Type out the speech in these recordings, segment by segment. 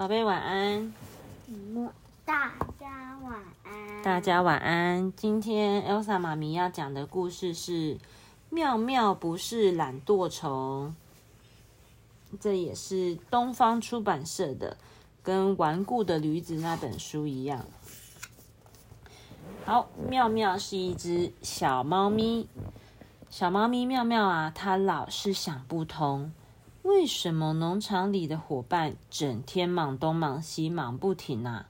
宝贝晚安，大家晚安。大家晚安。今天 Elsa 妈咪要讲的故事是《妙妙不是懒惰虫》，这也是东方出版社的，跟《顽固的驴子》那本书一样。好，妙妙是一只小猫咪，小猫咪妙妙啊，它老是想不通。为什么农场里的伙伴整天忙东忙西，忙不停啊？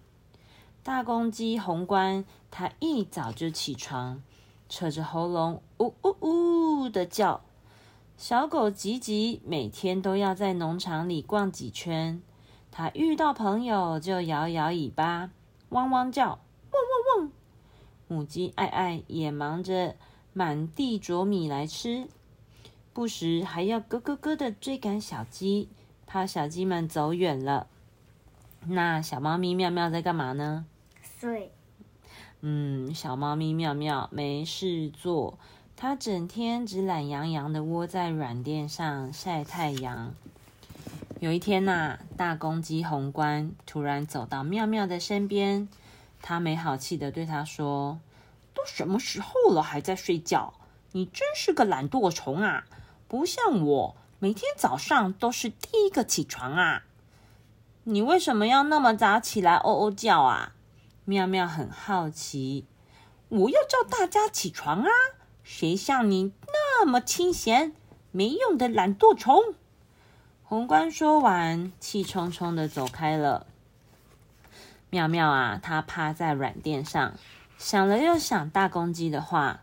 大公鸡红冠，它一早就起床，扯着喉咙呜呜呜的叫。小狗吉吉每天都要在农场里逛几圈，它遇到朋友就摇摇尾巴，汪汪叫，汪汪汪。母鸡爱爱也忙着满地啄米来吃。不时还要咯咯咯的追赶小鸡，怕小鸡们走远了。那小猫咪妙妙在干嘛呢？睡。嗯，小猫咪妙妙没事做，它整天只懒洋洋的窝在软垫上晒太阳。有一天呐，大公鸡红冠突然走到妙妙的身边，它没好气的对它说：“都什么时候了，还在睡觉？你真是个懒惰虫啊！”不像我，每天早上都是第一个起床啊！你为什么要那么早起来哦哦叫啊？妙妙很好奇。我要叫大家起床啊！谁像你那么清闲、没用的懒惰虫？宏观说完，气冲冲的走开了。妙妙啊，他趴在软垫上，想了又想大公鸡的话。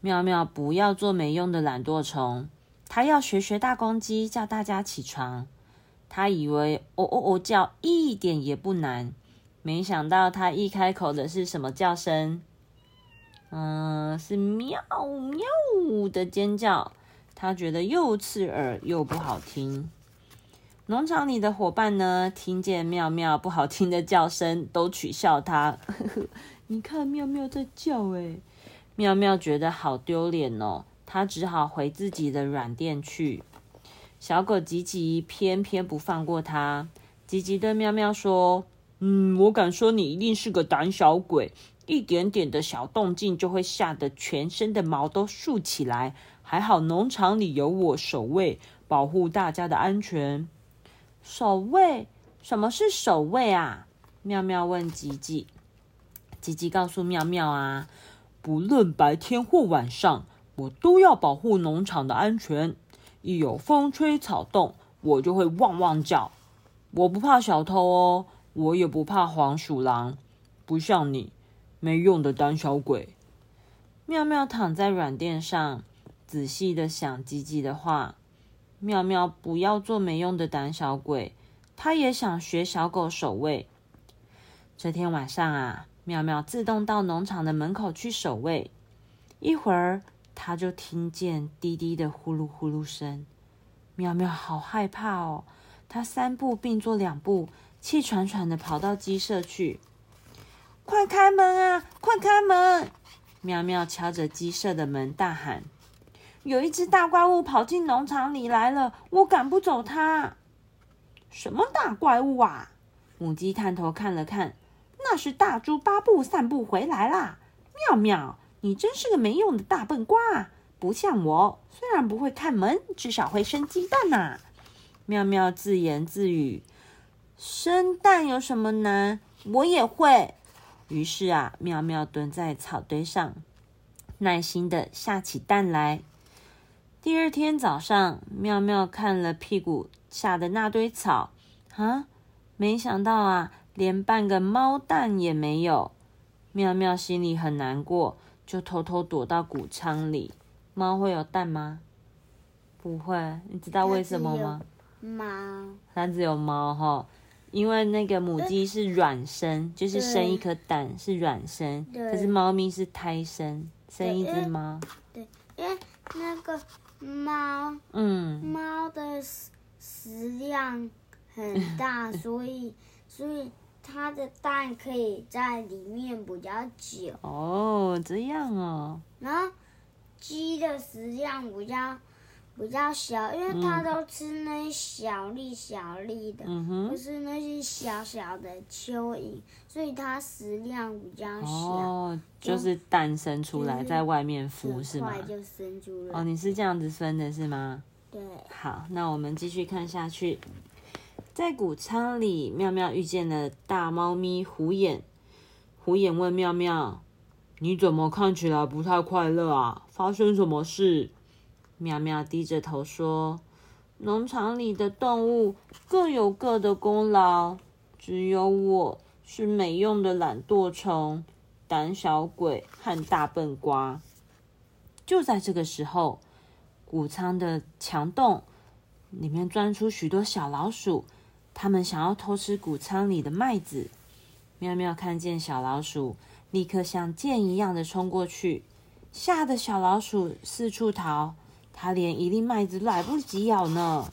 妙妙不要做没用的懒惰虫。他要学学大公鸡叫大家起床，他以为哦哦哦叫一点也不难，没想到他一开口的是什么叫声？嗯，是喵喵的尖叫。他觉得又刺耳又不好听。农场里的伙伴呢，听见妙妙不好听的叫声，都取笑他。你看妙妙在叫，哎，妙妙觉得好丢脸哦。他只好回自己的软垫去。小狗吉吉偏偏不放过他。吉吉对妙妙说：“嗯，我敢说你一定是个胆小鬼，一点点的小动静就会吓得全身的毛都竖起来。还好农场里有我守卫，保护大家的安全。”守卫？什么是守卫啊？妙妙问吉吉。吉吉告诉妙妙啊，不论白天或晚上。我都要保护农场的安全。一有风吹草动，我就会汪汪叫。我不怕小偷哦，我也不怕黄鼠狼，不像你，没用的胆小鬼。妙妙躺在软垫上，仔细的想吉吉的话。妙妙不要做没用的胆小鬼，他也想学小狗守卫。这天晚上啊，妙妙自动到农场的门口去守卫。一会儿。他就听见滴滴的呼噜呼噜声，妙妙好害怕哦。他三步并作两步，气喘喘的跑到鸡舍去。快开门啊！快开门！妙妙敲着鸡舍的门大喊：“有一只大怪物跑进农场里来了，我赶不走它。”什么大怪物啊？母鸡探头看了看，那是大猪八步散步回来啦。妙妙。你真是个没用的大笨瓜，不像我，虽然不会看门，至少会生鸡蛋呐。妙妙自言自语：“生蛋有什么难？我也会。”于是啊，妙妙蹲在草堆上，耐心的下起蛋来。第二天早上，妙妙看了屁股下的那堆草，啊，没想到啊，连半个猫蛋也没有。妙妙心里很难过。就偷偷躲到谷仓里。猫会有蛋吗？不会。你知道为什么吗？猫。它只有猫哈，因为那个母鸡是卵生，就是生一颗蛋是卵生，可是猫咪是胎生，生一只猫。对，因为那个猫，嗯，猫的食量很大，所以，所以。它的蛋可以在里面比较久哦，这样哦。然后鸡的食量比较比较小，因为它都吃那些小粒小粒的，嗯不是那些小小的蚯蚓，所以它食量比较小。哦，就是蛋生出来在外面孵是吗？就生出来。哦，你是这样子分的是吗？对。好，那我们继续看下去。在谷仓里，妙妙遇见了大猫咪虎眼。虎眼问妙妙：“你怎么看起来不太快乐啊？发生什么事？”妙妙低着头说：“农场里的动物各有各的功劳，只有我是没用的懒惰虫、胆小鬼和大笨瓜。”就在这个时候，谷仓的墙洞里面钻出许多小老鼠。他们想要偷吃谷仓里的麦子。妙妙看见小老鼠，立刻像箭一样的冲过去，吓得小老鼠四处逃。它连一粒麦子来不及咬呢。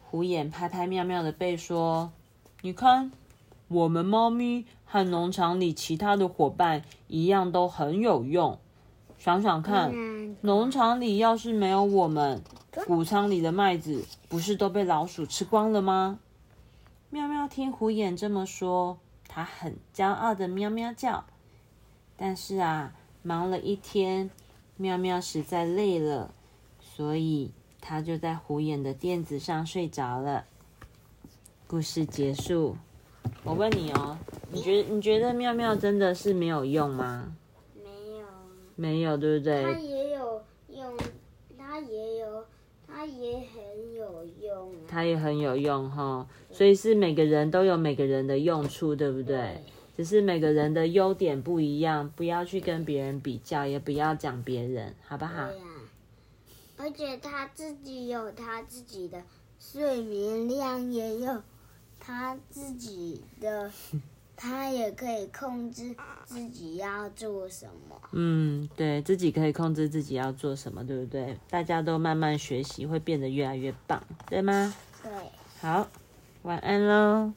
虎眼拍拍妙妙的背说：“你看，我们猫咪和农场里其他的伙伴一样，都很有用。想想看，农场里要是没有我们。”谷仓里的麦子不是都被老鼠吃光了吗？喵喵听虎眼这么说，它很骄傲的喵喵叫。但是啊，忙了一天，喵喵实在累了，所以它就在虎眼的垫子上睡着了。故事结束。我问你哦，你觉你觉得妙妙真的是没有用吗？没有。没有，对不对？它也很有用，它也很有用哈，所以是每个人都有每个人的用处，对不对？只是每个人的优点不一样，不要去跟别人比较，也不要讲别人，好不好？而且他自己有他自己的睡眠量，也有他自己的。他也可以控制自己要做什么。嗯，对自己可以控制自己要做什么，对不对？大家都慢慢学习，会变得越来越棒，对吗？对。好，晚安喽。